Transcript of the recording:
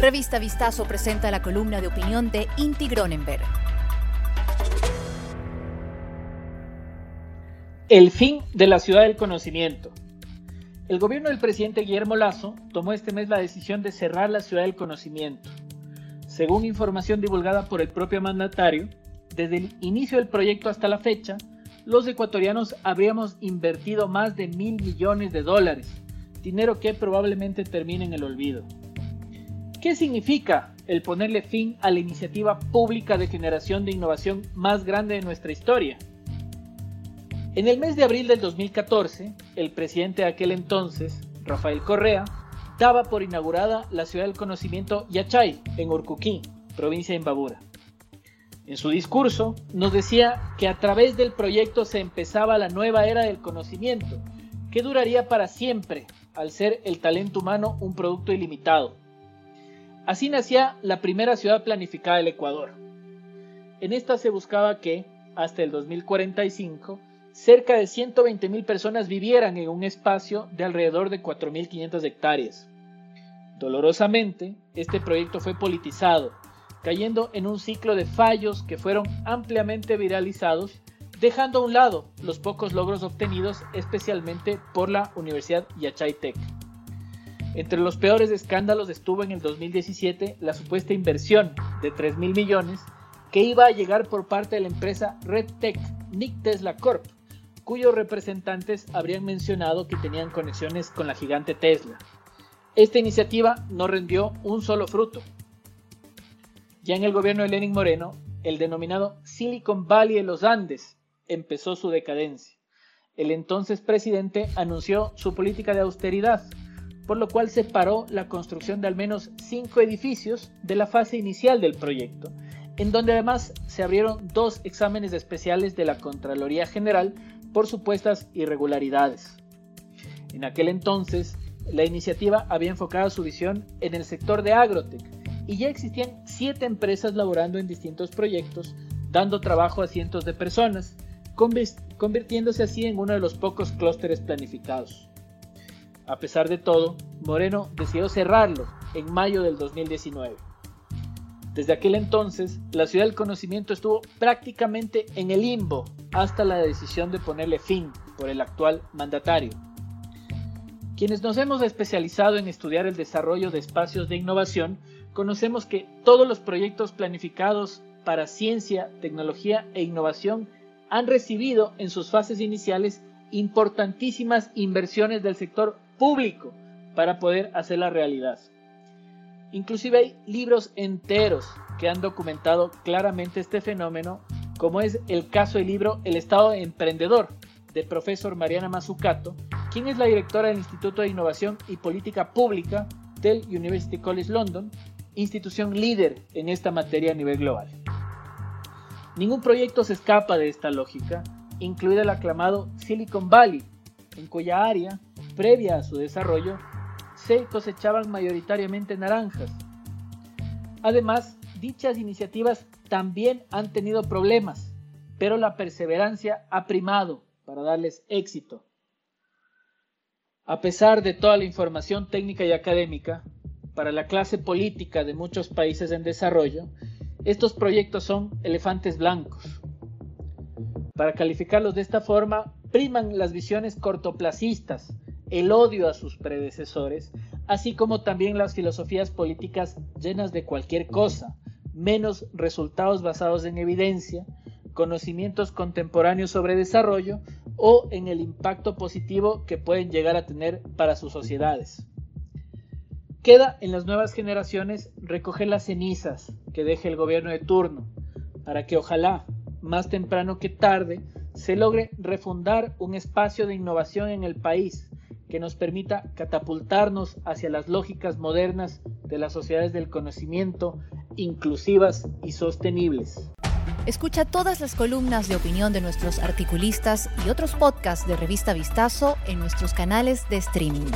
Revista Vistazo presenta la columna de opinión de Inti Gronenberg. El fin de la ciudad del conocimiento. El gobierno del presidente Guillermo Lazo tomó este mes la decisión de cerrar la ciudad del conocimiento. Según información divulgada por el propio mandatario, desde el inicio del proyecto hasta la fecha, los ecuatorianos habríamos invertido más de mil millones de dólares, dinero que probablemente termine en el olvido. ¿Qué significa el ponerle fin a la iniciativa pública de generación de innovación más grande de nuestra historia? En el mes de abril del 2014, el presidente de aquel entonces, Rafael Correa, daba por inaugurada la ciudad del conocimiento Yachay, en Urcuquí, provincia de Imbabura. En su discurso nos decía que a través del proyecto se empezaba la nueva era del conocimiento, que duraría para siempre, al ser el talento humano un producto ilimitado Así nacía la primera ciudad planificada del Ecuador. En esta se buscaba que, hasta el 2045, cerca de 120.000 personas vivieran en un espacio de alrededor de 4.500 hectáreas. Dolorosamente, este proyecto fue politizado, cayendo en un ciclo de fallos que fueron ampliamente viralizados, dejando a un lado los pocos logros obtenidos especialmente por la Universidad Yachay Tech. Entre los peores escándalos estuvo en el 2017 la supuesta inversión de 3 mil millones que iba a llegar por parte de la empresa RedTech Nick Tesla Corp, cuyos representantes habrían mencionado que tenían conexiones con la gigante Tesla. Esta iniciativa no rendió un solo fruto. Ya en el gobierno de Lenin Moreno, el denominado Silicon Valley de los Andes empezó su decadencia. El entonces presidente anunció su política de austeridad, por lo cual se paró la construcción de al menos cinco edificios de la fase inicial del proyecto, en donde además se abrieron dos exámenes especiales de la Contraloría General por supuestas irregularidades. En aquel entonces, la iniciativa había enfocado su visión en el sector de agrotech y ya existían siete empresas laborando en distintos proyectos, dando trabajo a cientos de personas, convirtiéndose así en uno de los pocos clústeres planificados. A pesar de todo, Moreno decidió cerrarlo en mayo del 2019. Desde aquel entonces, la ciudad del conocimiento estuvo prácticamente en el limbo hasta la decisión de ponerle fin por el actual mandatario. Quienes nos hemos especializado en estudiar el desarrollo de espacios de innovación, conocemos que todos los proyectos planificados para ciencia, tecnología e innovación han recibido en sus fases iniciales importantísimas inversiones del sector público para poder hacer la realidad. Inclusive hay libros enteros que han documentado claramente este fenómeno, como es el caso del libro El Estado Emprendedor de profesor Mariana Mazzucato, quien es la directora del Instituto de Innovación y Política Pública del University College London, institución líder en esta materia a nivel global. Ningún proyecto se escapa de esta lógica, incluido el aclamado Silicon Valley, en cuya área previa a su desarrollo, se cosechaban mayoritariamente naranjas. Además, dichas iniciativas también han tenido problemas, pero la perseverancia ha primado para darles éxito. A pesar de toda la información técnica y académica, para la clase política de muchos países en desarrollo, estos proyectos son elefantes blancos. Para calificarlos de esta forma, priman las visiones cortoplacistas, el odio a sus predecesores, así como también las filosofías políticas llenas de cualquier cosa, menos resultados basados en evidencia, conocimientos contemporáneos sobre desarrollo o en el impacto positivo que pueden llegar a tener para sus sociedades. Queda en las nuevas generaciones recoger las cenizas que deje el gobierno de turno, para que ojalá, más temprano que tarde, se logre refundar un espacio de innovación en el país que nos permita catapultarnos hacia las lógicas modernas de las sociedades del conocimiento, inclusivas y sostenibles. Escucha todas las columnas de opinión de nuestros articulistas y otros podcasts de Revista Vistazo en nuestros canales de streaming.